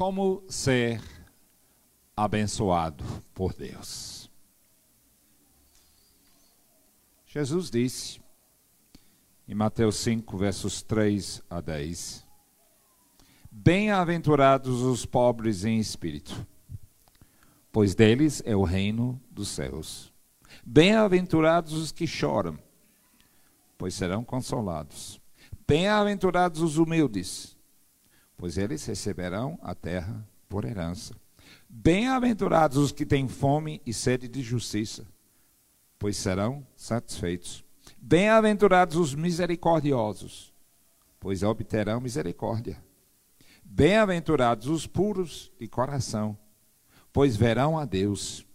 Como ser abençoado por Deus? Jesus disse em Mateus 5, versos 3 a 10: Bem-aventurados os pobres em espírito, pois deles é o reino dos céus. Bem-aventurados os que choram, pois serão consolados. Bem-aventurados os humildes, pois eles receberão a terra por herança. Bem-aventurados os que têm fome e sede de justiça, pois serão satisfeitos. Bem-aventurados os misericordiosos, pois obterão misericórdia. Bem-aventurados os puros de coração, pois verão a Deus.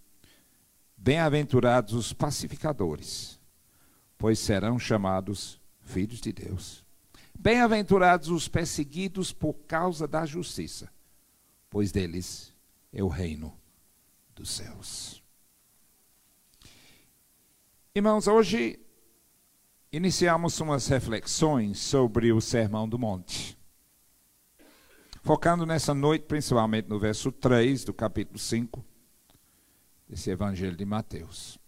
Bem-aventurados os pacificadores, pois serão chamados filhos de Deus. Bem-aventurados os perseguidos por causa da justiça, pois deles é o reino dos céus. Irmãos, hoje iniciamos umas reflexões sobre o Sermão do Monte. Focando nessa noite, principalmente no verso 3 do capítulo 5 desse Evangelho de Mateus.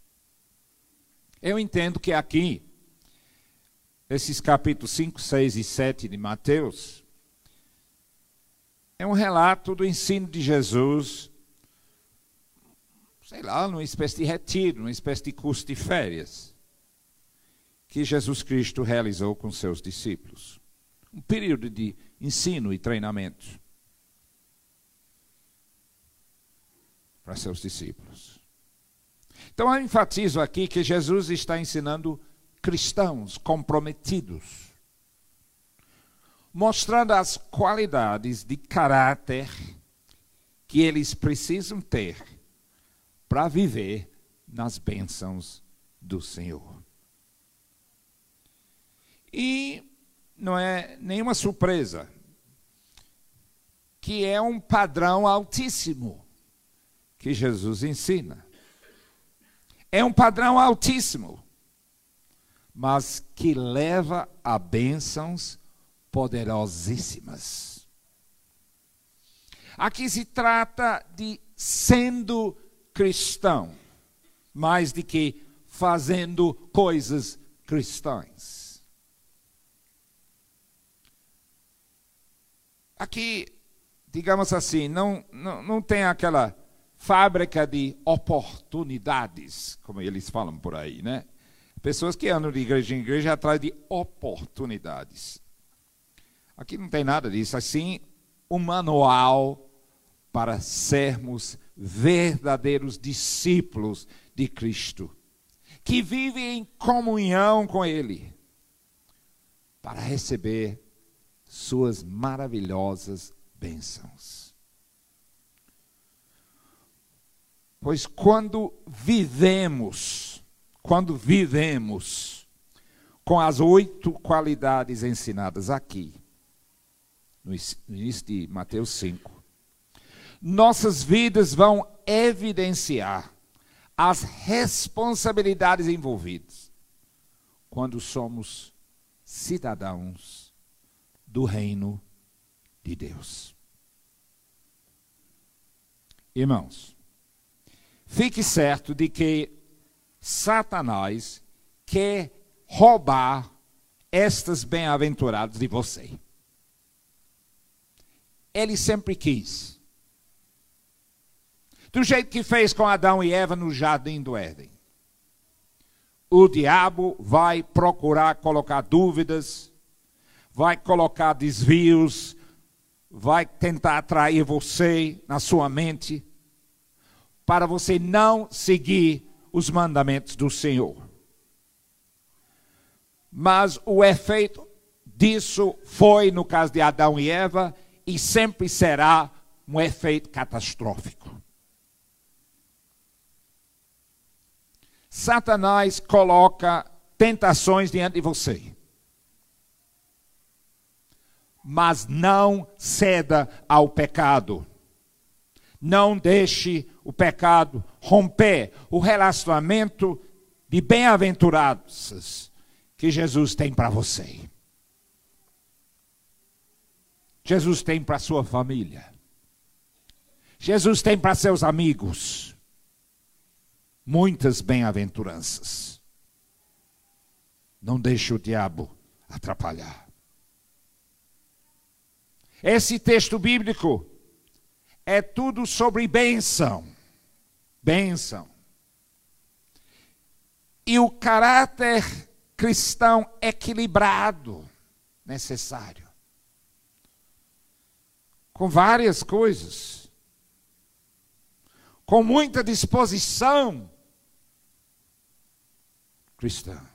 Eu entendo que aqui esses capítulos 5, 6 e 7 de Mateus, é um relato do ensino de Jesus, sei lá, numa espécie de retiro, numa espécie de curso de férias, que Jesus Cristo realizou com seus discípulos. Um período de ensino e treinamento para seus discípulos. Então eu enfatizo aqui que Jesus está ensinando cristãos comprometidos, mostrando as qualidades de caráter que eles precisam ter para viver nas bênçãos do Senhor. E não é nenhuma surpresa que é um padrão altíssimo que Jesus ensina. É um padrão altíssimo mas que leva a bênçãos poderosíssimas. Aqui se trata de sendo cristão, mais do que fazendo coisas cristãs. Aqui, digamos assim, não, não, não tem aquela fábrica de oportunidades, como eles falam por aí, né? Pessoas que andam de igreja em igreja atrás de oportunidades. Aqui não tem nada disso, assim, um manual para sermos verdadeiros discípulos de Cristo, que vivem em comunhão com Ele, para receber suas maravilhosas bênçãos. Pois quando vivemos quando vivemos com as oito qualidades ensinadas aqui, no início de Mateus 5, nossas vidas vão evidenciar as responsabilidades envolvidas quando somos cidadãos do reino de Deus. Irmãos, fique certo de que Satanás quer roubar estas bem-aventuradas de você. Ele sempre quis. Do jeito que fez com Adão e Eva no jardim do Éden. O diabo vai procurar colocar dúvidas, vai colocar desvios, vai tentar atrair você na sua mente, para você não seguir os mandamentos do Senhor. Mas o efeito disso foi, no caso de Adão e Eva, e sempre será um efeito catastrófico. Satanás coloca tentações diante de você. Mas não ceda ao pecado. Não deixe o pecado romper o relacionamento de bem-aventurados que Jesus tem para você. Jesus tem para sua família. Jesus tem para seus amigos muitas bem-aventuranças. Não deixe o diabo atrapalhar. Esse texto bíblico é tudo sobre bênção. Bênção. E o caráter cristão equilibrado necessário. Com várias coisas. Com muita disposição cristã.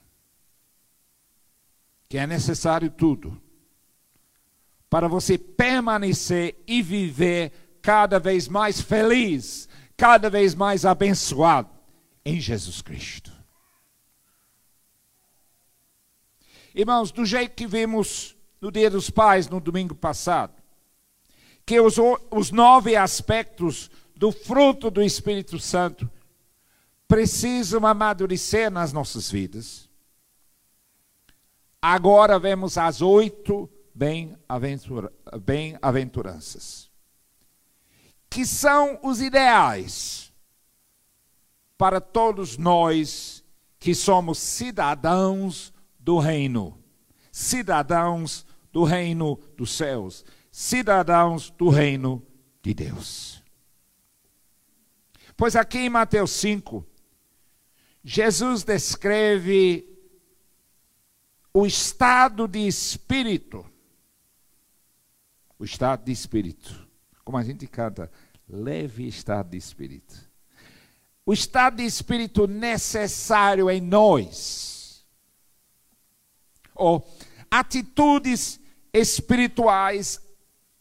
Que é necessário tudo para você permanecer e viver cada vez mais feliz, cada vez mais abençoado em Jesus Cristo. Irmãos, do jeito que vimos no Dia dos Pais, no domingo passado, que os, os nove aspectos do fruto do Espírito Santo precisam amadurecer nas nossas vidas. Agora vemos as oito bem-aventuranças, que são os ideais para todos nós que somos cidadãos do reino, cidadãos do reino dos céus, cidadãos do reino de Deus. Pois aqui em Mateus 5, Jesus descreve o estado de espírito o estado de espírito. Como a gente canta, leve estado de espírito. O estado de espírito necessário em nós. Ou atitudes espirituais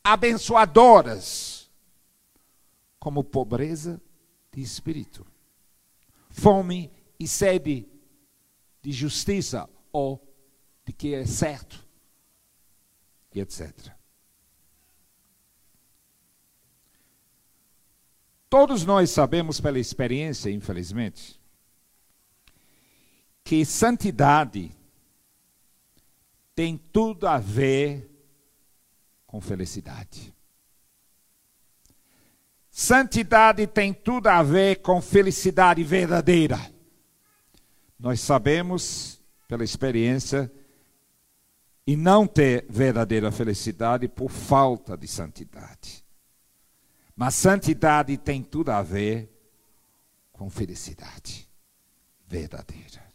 abençoadoras, como pobreza de espírito, fome e sede de justiça ou de que é certo, e etc. Todos nós sabemos pela experiência, infelizmente, que santidade tem tudo a ver com felicidade. Santidade tem tudo a ver com felicidade verdadeira. Nós sabemos pela experiência e não ter verdadeira felicidade por falta de santidade. Mas santidade tem tudo a ver com felicidade verdadeira.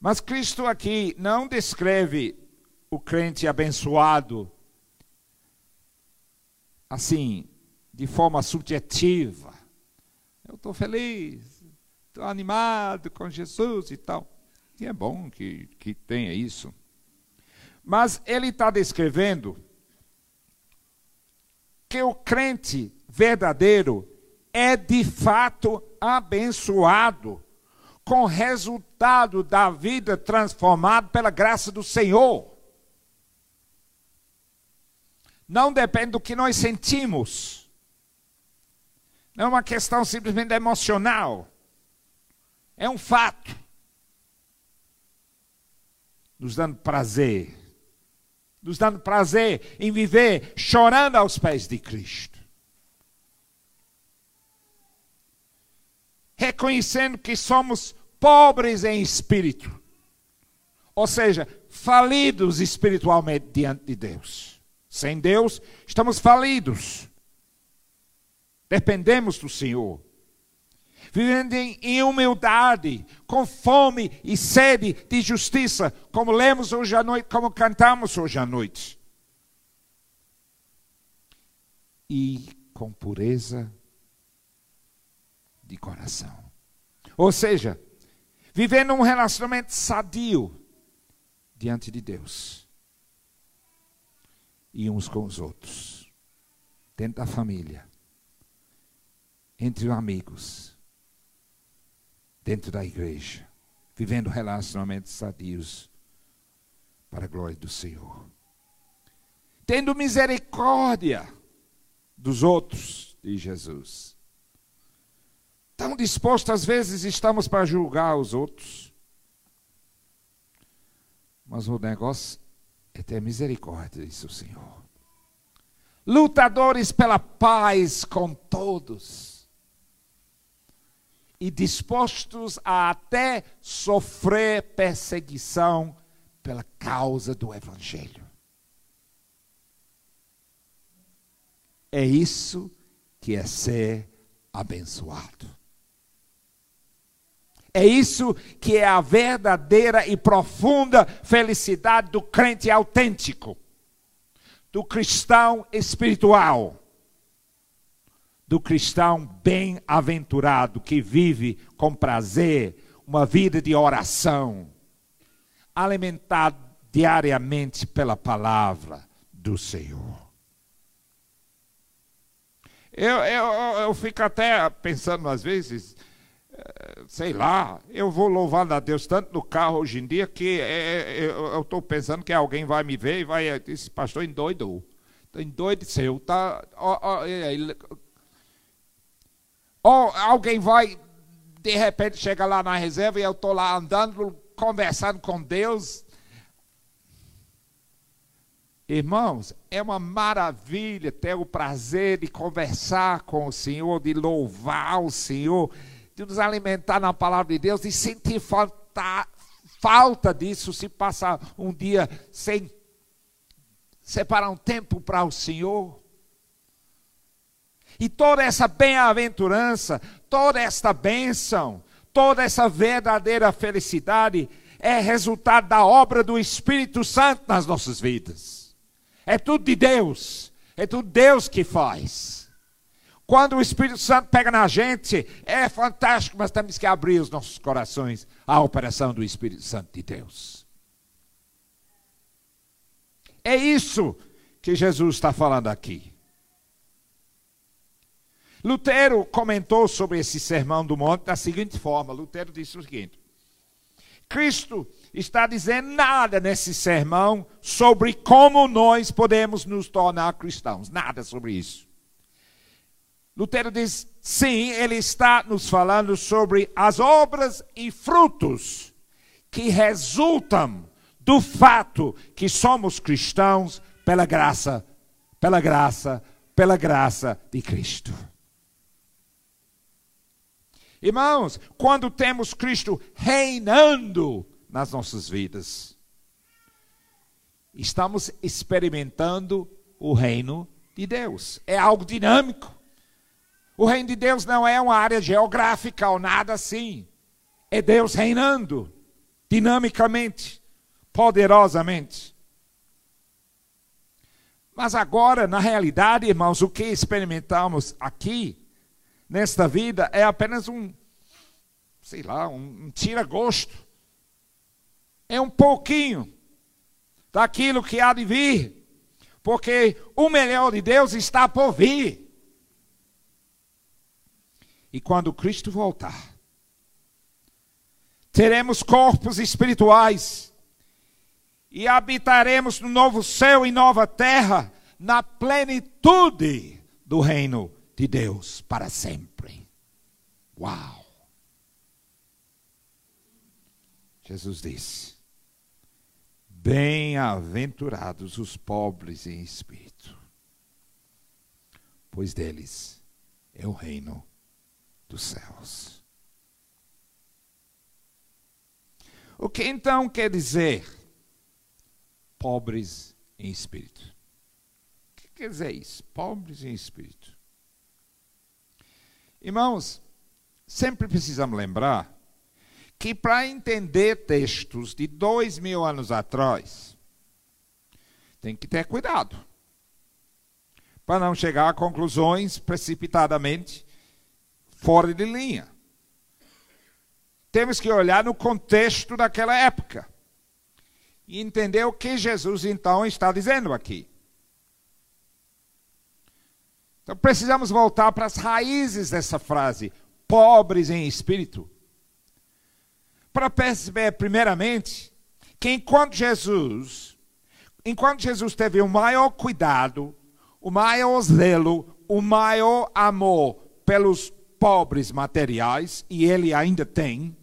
Mas Cristo aqui não descreve o crente abençoado assim, de forma subjetiva. Eu estou feliz, estou animado com Jesus e tal. E é bom que, que tenha isso. Mas ele está descrevendo que o crente verdadeiro é de fato abençoado com o resultado da vida transformada pela graça do Senhor. Não depende do que nós sentimos. Não é uma questão simplesmente emocional. É um fato. Nos dando prazer nos dando prazer em viver chorando aos pés de Cristo. Reconhecendo que somos pobres em espírito, ou seja, falidos espiritualmente diante de Deus. Sem Deus, estamos falidos. Dependemos do Senhor vivendo em humildade, com fome e sede de justiça, como lemos hoje à noite, como cantamos hoje à noite. E com pureza de coração. Ou seja, vivendo um relacionamento sadio diante de Deus e uns com os outros, dentro da família, entre amigos dentro da igreja, vivendo relacionamentos sadios para a glória do Senhor. Tendo misericórdia dos outros, diz Jesus. Tão dispostos, às vezes, estamos para julgar os outros. Mas o negócio é ter misericórdia, diz o Senhor. lutadores pela paz com todos e dispostos a até sofrer perseguição pela causa do Evangelho. É isso que é ser abençoado. É isso que é a verdadeira e profunda felicidade do crente autêntico, do cristão espiritual, do cristão bem-aventurado que vive com prazer uma vida de oração, alimentado diariamente pela palavra do Senhor. Eu, eu, eu fico até pensando às vezes, sei lá, eu vou louvando a Deus tanto no carro hoje em dia que é, eu estou pensando que alguém vai me ver e vai, esse pastor endoidou. Endoideceu, tá? Ou alguém vai, de repente, chega lá na reserva e eu estou lá andando, conversando com Deus. Irmãos, é uma maravilha ter o prazer de conversar com o Senhor, de louvar o Senhor de nos alimentar na palavra de Deus e sentir falta, falta disso se passar um dia sem separar um tempo para o Senhor. E toda essa bem-aventurança, toda esta bênção, toda essa verdadeira felicidade é resultado da obra do Espírito Santo nas nossas vidas. É tudo de Deus, é tudo Deus que faz. Quando o Espírito Santo pega na gente, é fantástico, mas temos que abrir os nossos corações à operação do Espírito Santo de Deus. É isso que Jesus está falando aqui. Lutero comentou sobre esse sermão do monte da seguinte forma: Lutero disse o seguinte: Cristo está dizendo nada nesse sermão sobre como nós podemos nos tornar cristãos, nada sobre isso. Lutero diz: sim, ele está nos falando sobre as obras e frutos que resultam do fato que somos cristãos pela graça, pela graça, pela graça de Cristo. Irmãos, quando temos Cristo reinando nas nossas vidas, estamos experimentando o reino de Deus. É algo dinâmico. O reino de Deus não é uma área geográfica ou nada assim. É Deus reinando dinamicamente, poderosamente. Mas agora, na realidade, irmãos, o que experimentamos aqui, nesta vida, é apenas um, sei lá, um, um tira-gosto. É um pouquinho daquilo que há de vir. Porque o melhor de Deus está por vir. E quando Cristo voltar, teremos corpos espirituais e habitaremos no novo céu e nova terra, na plenitude do reino de Deus para sempre. Uau! Jesus disse: Bem-aventurados os pobres em espírito, pois deles é o reino dos céus. O que então quer dizer pobres em espírito? O que quer dizer isso? Pobres em espírito. Irmãos, sempre precisamos lembrar que para entender textos de dois mil anos atrás, tem que ter cuidado. Para não chegar a conclusões precipitadamente fora de linha. Temos que olhar no contexto daquela época e entender o que Jesus então está dizendo aqui. Então precisamos voltar para as raízes dessa frase, pobres em espírito, para perceber primeiramente que enquanto Jesus, enquanto Jesus teve o maior cuidado, o maior zelo, o maior amor pelos pobres materiais, e ele ainda tem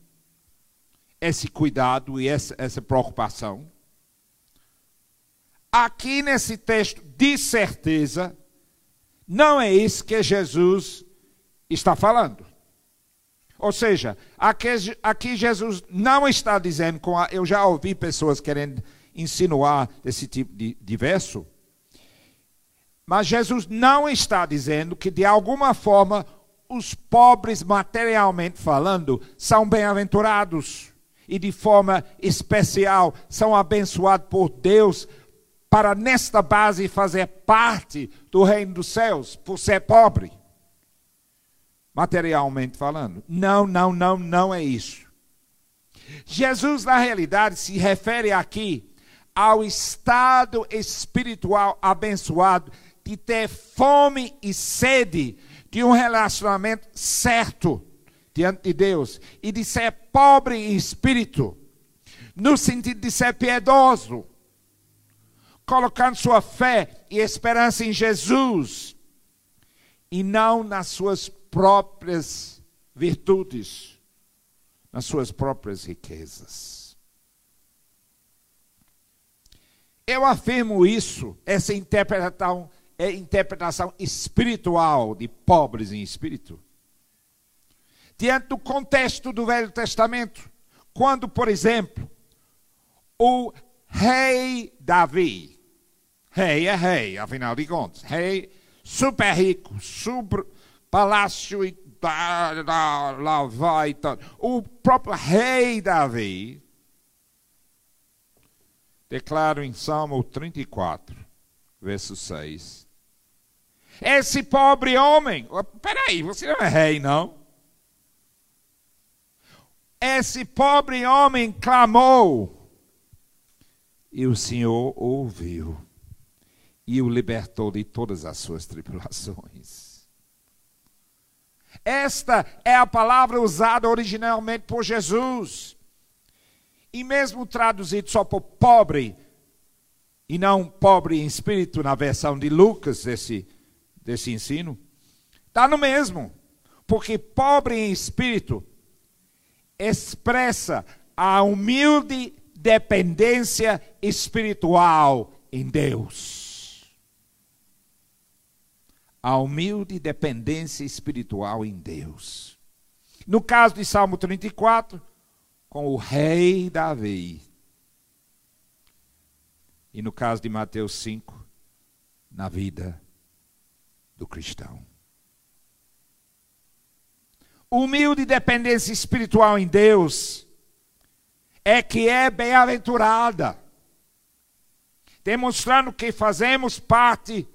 esse cuidado e essa, essa preocupação. Aqui nesse texto, de certeza, Não é isso que Jesus está falando. Ou seja, aqui, aqui Jesus não está dizendo, com a, eu já ouvi pessoas querendo insinuar esse tipo de, de verso, mas Jesus não está dizendo que de alguma forma os pobres, materialmente falando, são bem-aventurados e de forma especial são abençoados por Deus para nesta base fazer parte do reino dos céus, por ser pobre. Materialmente falando. Não, não, não, não é isso. Jesus, na realidade, se refere aqui ao estado espiritual abençoado de ter fome e sede de um relacionamento certo diante de Deus e de ser pobre em espírito, no sentido de ser piedoso, colocando sua fé e esperança em Jesus e não nas suas próprias virtudes, nas suas próprias riquezas. Eu afirmo isso, essa interpretação é interpretação espiritual de pobres em espírito. Diante do contexto do Velho Testamento, quando, por exemplo, o rei Davi, rei é rei, afinal de contas, rei super rico, super palácio e lá vai, o próprio rei Davi, declara em Salmo 34, verso 6, esse pobre homem, peraí, você não é rei, não? Esse pobre homem clamou, e o Senhor ouviu, e o libertou de todas as suas tribulações. Esta é a palavra usada originalmente por Jesus. E mesmo traduzido só por pobre, e não pobre em espírito na versão de Lucas, desse desse ensino? Está no mesmo. Porque pobre em espírito expressa a humilde dependência espiritual em Deus. A humilde dependência espiritual em Deus. No caso de Salmo 34, com o rei Davi. E no caso de Mateus 5, na vida do cristão. Humilde dependência espiritual em Deus é que é bem-aventurada, demonstrando que fazemos parte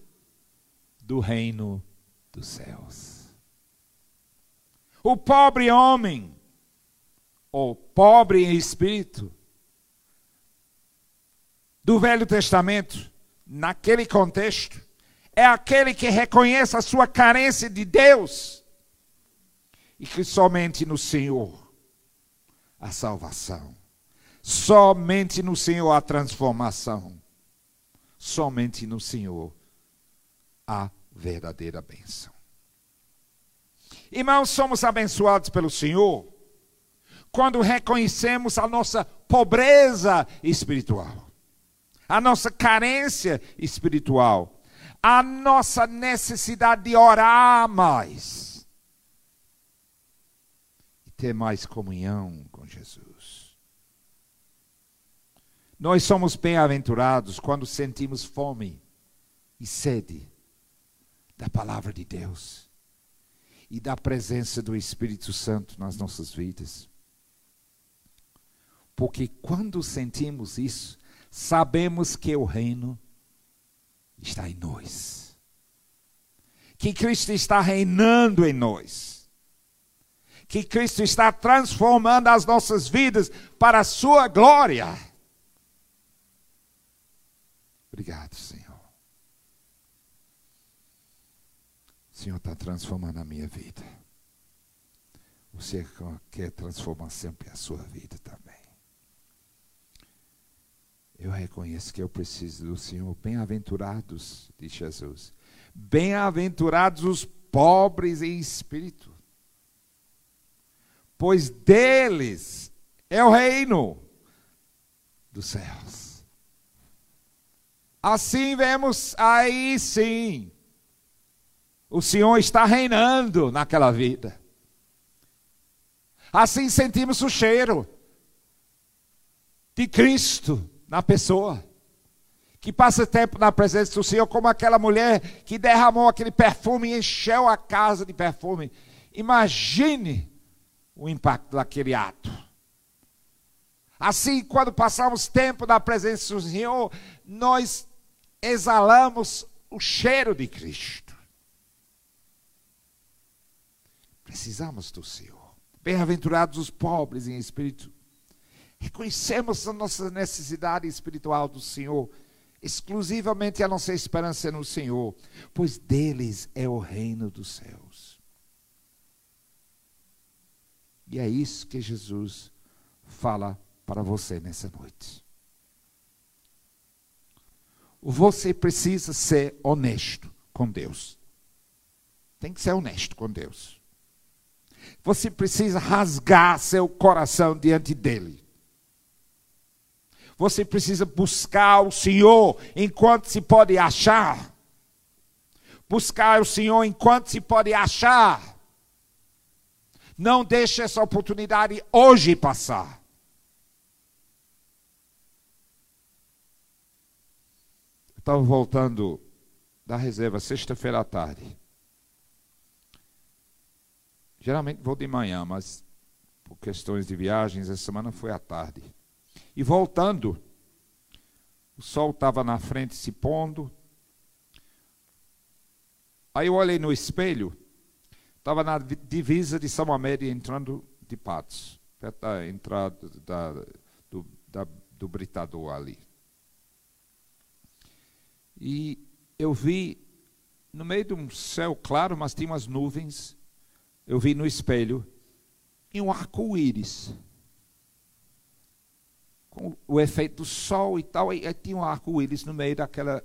do reino dos céus. O pobre homem, ou pobre em espírito, do Velho Testamento, naquele contexto, é aquele que reconhece a sua carência de Deus e que somente no Senhor a salvação, somente no Senhor a transformação, somente no Senhor a verdadeira bênção. Irmãos, somos abençoados pelo Senhor quando reconhecemos a nossa pobreza espiritual, a nossa carência espiritual a nossa necessidade de orar mais e ter mais comunhão com Jesus. Nós somos bem-aventurados quando sentimos fome e sede da palavra de Deus e da presença do Espírito Santo nas nossas vidas. Porque quando sentimos isso, sabemos que o reino está em nós. Que Cristo está reinando em nós. Que Cristo está transformando as nossas vidas para a sua glória. Obrigado, Senhor. O Senhor está transformando a minha vida. Você quer transformar sempre a sua vida também. Eu reconheço que eu preciso do Senhor. Bem-aventurados, diz Jesus. Bem-aventurados os pobres em espírito, pois deles é o reino dos céus. Assim vemos aí sim O Senhor está reinando naquela vida. Assim sentimos o cheiro de Cristo na pessoa. Que passa tempo na presença do Senhor, como aquela mulher que derramou aquele perfume e encheu a casa de perfume. Imagine o impacto daquele ato. Assim, quando passamos tempo na presença do Senhor, nós exalamos o cheiro de Cristo. Precisamos do Senhor. Bem-aventurados os pobres em espírito. Reconhecemos a nossa necessidade espiritual do Senhor. Exclusivamente a nossa esperança no Senhor, pois deles é o reino dos céus. E é isso que Jesus fala para você nessa noite. Você precisa ser honesto com Deus. Tem que ser honesto com Deus. Você precisa rasgar seu coração diante dele. Você precisa buscar o Senhor enquanto se pode achar. Buscar o Senhor enquanto se pode achar. Não deixe essa oportunidade hoje passar. Estava voltando da reserva sexta-feira à tarde. Geralmente vou de manhã, mas por questões de viagens, essa semana foi à tarde. E voltando, o sol estava na frente se pondo. Aí eu olhei no espelho, estava na divisa de São Amédio entrando de Patos, perto da entrada da, do, da, do Britador ali. E eu vi, no meio de um céu claro, mas tinha umas nuvens, eu vi no espelho, e um arco-íris com o efeito do sol e tal, e tinha um arco-íris no meio daquela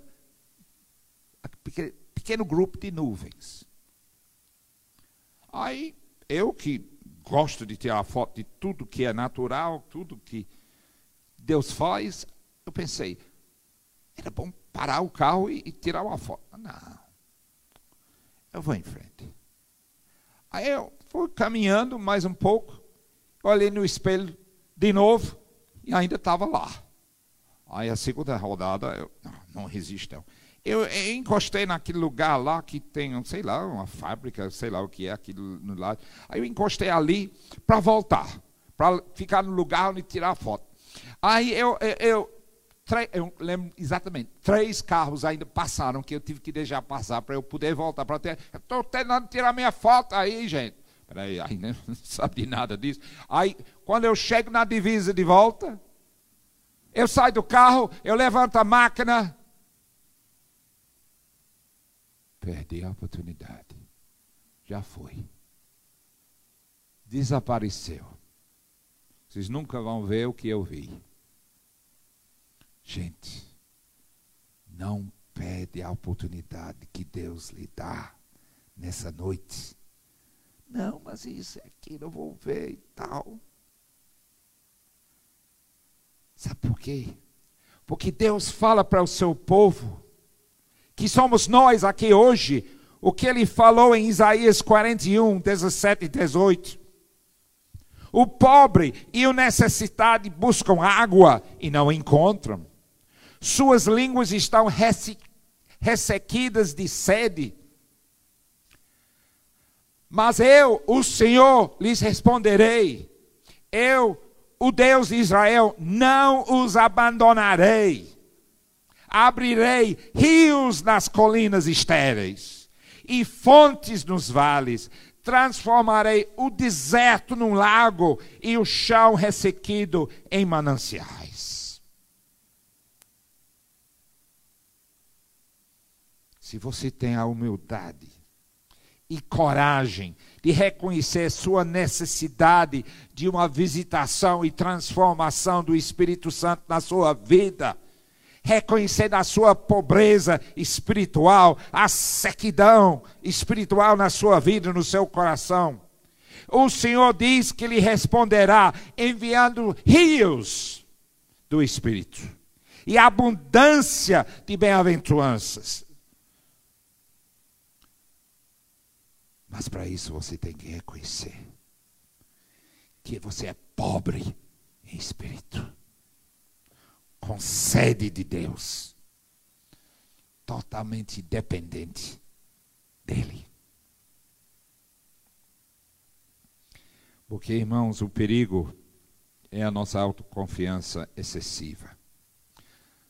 pequeno, pequeno grupo de nuvens. Aí, eu que gosto de tirar foto de tudo que é natural, tudo que Deus faz, eu pensei, era bom parar o carro e, e tirar uma foto. Não, eu vou em frente. Aí eu fui caminhando mais um pouco, olhei no espelho de novo, e ainda estava lá. Aí a segunda rodada, eu não, não resisto. Eu, eu, encostei naquele lugar lá que tem, sei lá, uma fábrica, sei lá o que é aquilo no lado. Aí eu encostei ali para voltar, para ficar no lugar onde tirar foto. Aí eu, eu, eu, eu, lembro exatamente, três carros ainda passaram que eu tive que deixar passar para eu poder voltar para ter. Estou tentando tirar minha foto aí, gente. Peraí, aí não sabe de nada disso. Aí, quando eu chego na divisa de volta, eu saio do carro, eu levanto a máquina. Perdi a oportunidade. Já foi. Desapareceu. Vocês nunca vão ver o que eu vi. Gente, não perde a oportunidade que Deus lhe dá nessa noite não, mas isso é aquilo, eu vou ver e tal. Sabe por quê? Porque Deus fala para o seu povo, que somos nós aqui hoje, o que ele falou em Isaías 41, 17 e 18. O pobre e o necessitado buscam água e não encontram. Suas línguas estão ressequidas de sede mas eu, o Senhor, lhes responderei. Eu, o Deus de Israel, não os abandonarei. Abrirei rios nas colinas estéreis e fontes nos vales. Transformarei o deserto num lago e o chão ressequido em mananciais. Se você tem a humildade e coragem de reconhecer sua necessidade de uma visitação e transformação do Espírito Santo na sua vida. Reconhecendo a sua pobreza espiritual, a sequidão espiritual na sua vida, no seu coração. O Senhor diz que lhe responderá enviando rios do Espírito e abundância de bem-aventuranças Mas para isso você tem que reconhecer que você é pobre em espírito, com sede de Deus, totalmente dependente dele. Porque, irmãos, o perigo é a nossa autoconfiança excessiva.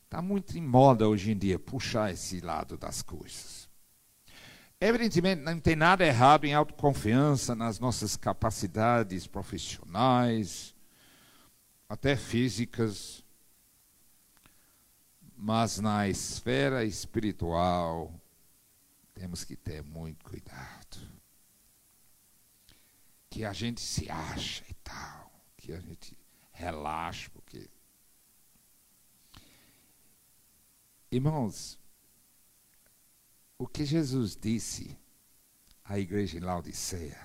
Está muito em moda hoje em dia puxar esse lado das coisas. Evidentemente, não tem nada errado em autoconfiança nas nossas capacidades profissionais, até físicas, mas na esfera espiritual temos que ter muito cuidado. Que a gente se acha e tal, que a gente relaxa, porque. Irmãos, o que Jesus disse à igreja em Laodiceia,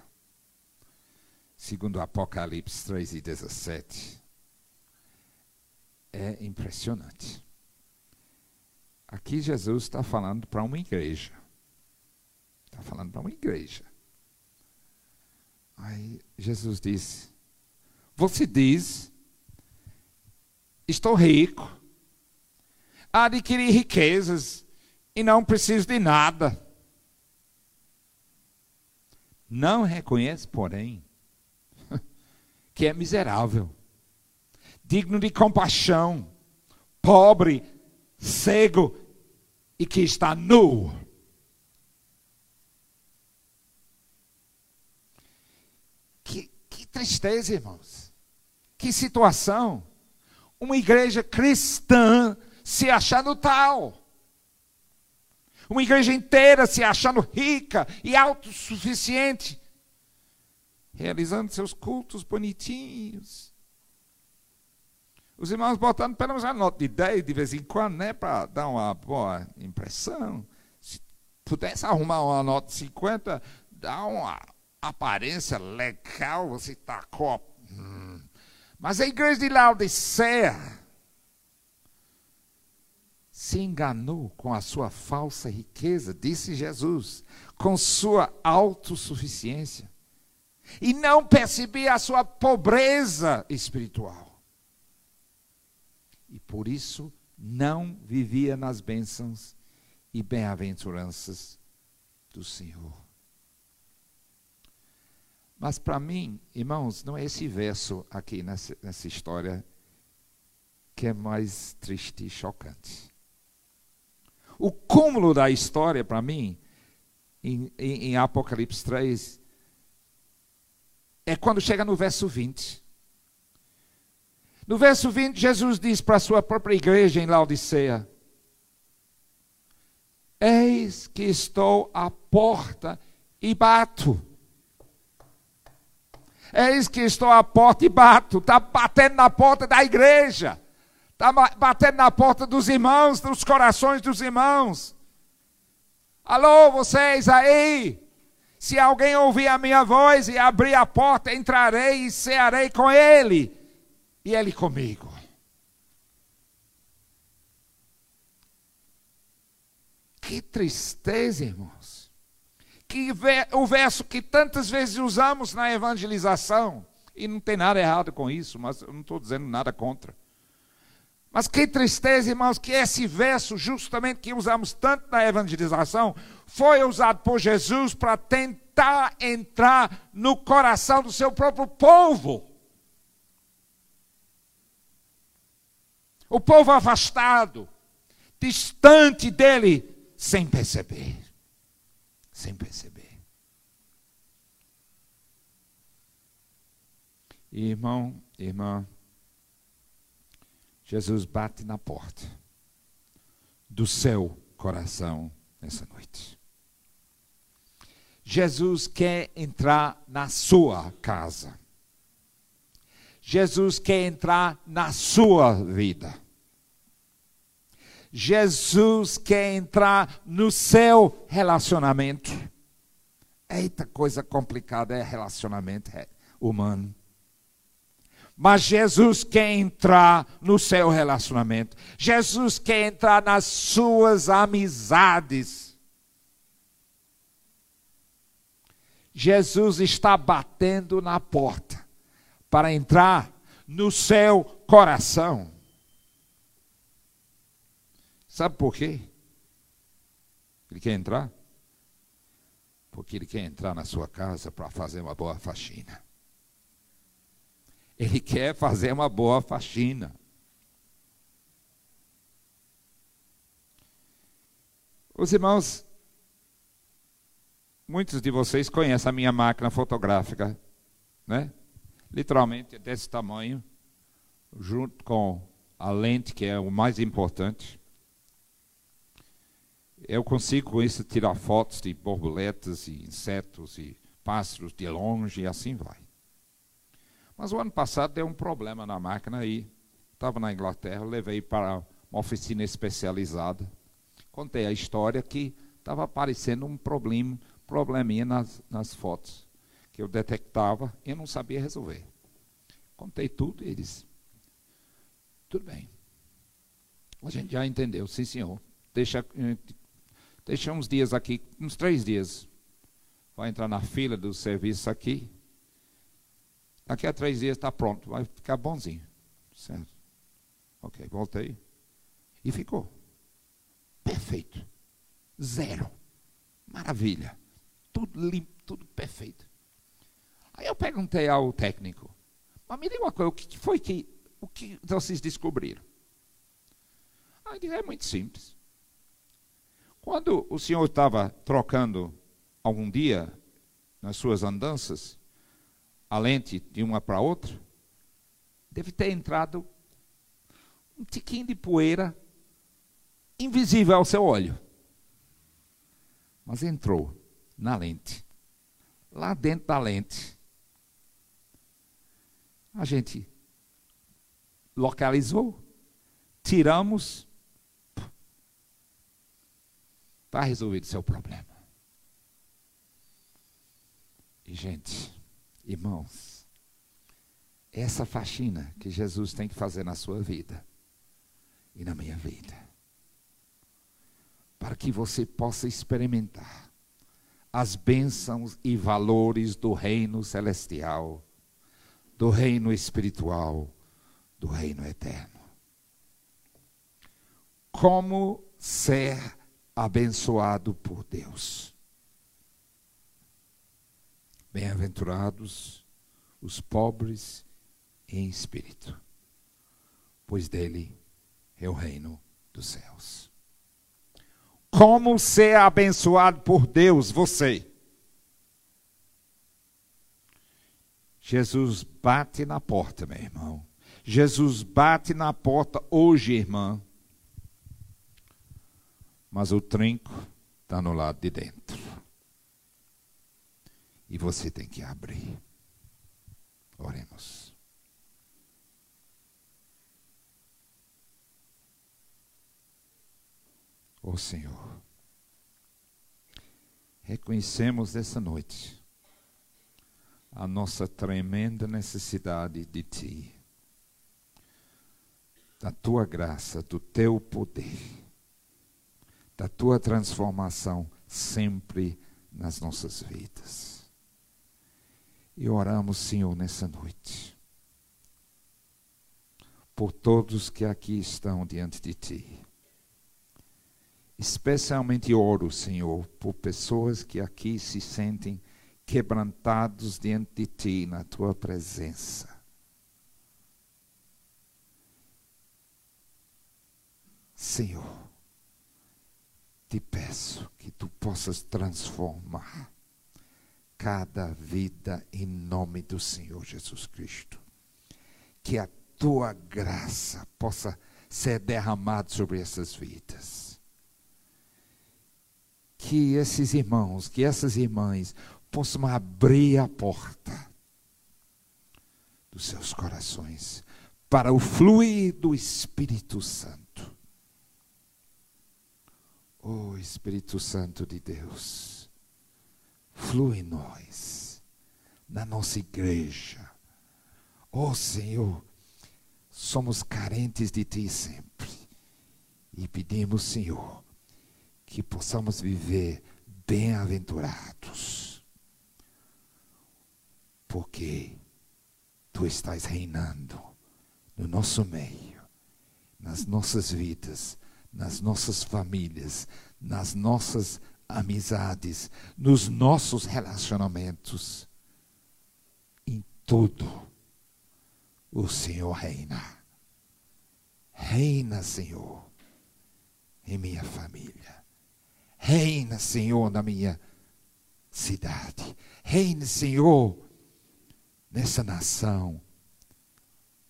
segundo Apocalipse 3 e 17, é impressionante. Aqui Jesus está falando para uma igreja. Está falando para uma igreja. Aí Jesus disse: Você diz, estou rico, adquiri riquezas e não preciso de nada. Não reconhece, porém, que é miserável, digno de compaixão, pobre, cego e que está nu. Que, que tristeza, irmãos. Que situação. Uma igreja cristã se achando tal. Uma igreja inteira se achando rica e autossuficiente, realizando seus cultos bonitinhos. Os irmãos botando pelo menos uma nota de 10 de vez em quando, né, para dar uma boa impressão. Se pudesse arrumar uma nota de 50, dá uma aparência legal, você está com. Hum. Mas a igreja de Laodicea, se enganou com a sua falsa riqueza, disse Jesus, com sua autossuficiência, e não percebia a sua pobreza espiritual. E por isso não vivia nas bênçãos e bem-aventuranças do Senhor. Mas para mim, irmãos, não é esse verso aqui nessa, nessa história que é mais triste e chocante. O cúmulo da história para mim, em, em, em, Apocalipse 3, é quando chega no verso 20. No verso 20, Jesus diz para a sua própria igreja em Laodiceia: Eis que estou à porta e bato. Eis que estou à porta e bato. Está batendo na porta da igreja. Está batendo na porta dos irmãos, dos corações dos irmãos. Alô, vocês aí. Se alguém ouvir a minha voz e abrir a porta, entrarei e cearei com ele, e ele comigo. Que tristeza, irmãos. Que o verso que tantas vezes usamos na evangelização, e não tem nada errado com isso, mas eu não estou dizendo nada contra. Mas que tristeza, irmãos, que esse verso, justamente que usamos tanto na evangelização, foi usado por Jesus para tentar entrar no coração do seu próprio povo. O povo afastado, distante dele, sem perceber. Sem perceber. Irmão, irmã, Jesus bate na porta do seu coração nessa noite. Jesus quer entrar na sua casa. Jesus quer entrar na sua vida. Jesus quer entrar no seu relacionamento. Eita, coisa complicada é relacionamento humano. Mas Jesus quer entrar no seu relacionamento. Jesus quer entrar nas suas amizades. Jesus está batendo na porta para entrar no seu coração. Sabe por quê? Ele quer entrar? Porque ele quer entrar na sua casa para fazer uma boa faxina. Ele quer fazer uma boa faxina. Os irmãos, muitos de vocês conhecem a minha máquina fotográfica, né? Literalmente é desse tamanho, junto com a lente, que é o mais importante. Eu consigo com isso tirar fotos de borboletas e insetos e pássaros de longe e assim vai. Mas o ano passado deu um problema na máquina aí. Estava na Inglaterra, levei para uma oficina especializada contei a história que estava aparecendo um problema, probleminha nas, nas fotos que eu detectava e eu não sabia resolver. Contei tudo e eles, tudo bem. A gente já entendeu, sim senhor. Deixa, deixa uns dias aqui, uns três dias. Vai entrar na fila do serviço aqui. Daqui a três dias está pronto, vai ficar bonzinho. Certo? Ok, voltei. E ficou. Perfeito. Zero. Maravilha. Tudo limpo, tudo perfeito. Aí eu perguntei ao técnico, mas me diga uma coisa, o que foi que, o que vocês descobriram? Aí ele é muito simples. Quando o senhor estava trocando algum dia nas suas andanças, a lente de uma para outra, deve ter entrado um tiquinho de poeira invisível ao seu olho. Mas entrou na lente. Lá dentro da lente. A gente localizou, tiramos. Está resolvido o seu problema. E, gente, irmãos, essa faxina que Jesus tem que fazer na sua vida e na minha vida para que você possa experimentar as bênçãos e valores do reino celestial, do reino espiritual, do reino eterno. Como ser abençoado por Deus. Bem-aventurados os pobres em espírito, pois dele é o reino dos céus. Como ser abençoado por Deus, você. Jesus bate na porta, meu irmão. Jesus bate na porta hoje, irmã. Mas o trinco está no lado de dentro. E você tem que abrir. Oremos. Ó oh, Senhor, reconhecemos essa noite a nossa tremenda necessidade de Ti, da Tua graça, do Teu poder, da Tua transformação sempre nas nossas vidas. E oramos, Senhor, nessa noite, por todos que aqui estão diante de Ti Especialmente oro, Senhor, por pessoas que aqui se sentem quebrantados diante de Ti, na Tua presença. Senhor, te peço que Tu possas transformar cada vida em nome do Senhor Jesus Cristo. Que a Tua graça possa ser derramada sobre essas vidas que esses irmãos, que essas irmãs possam abrir a porta dos seus corações para o fluir do Espírito Santo. Oh Espírito Santo de Deus, flui em nós, na nossa igreja. Oh Senhor, somos carentes de Ti sempre. E pedimos, Senhor, que possamos viver bem-aventurados, porque tu estás reinando no nosso meio, nas nossas vidas, nas nossas famílias, nas nossas amizades, nos nossos relacionamentos. Em tudo, o Senhor reina. Reina, Senhor, em minha família. Reina, Senhor, na minha cidade. Reina, Senhor, nessa nação.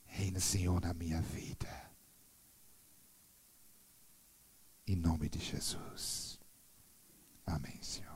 Reina, Senhor, na minha vida. Em nome de Jesus. Amém, Senhor.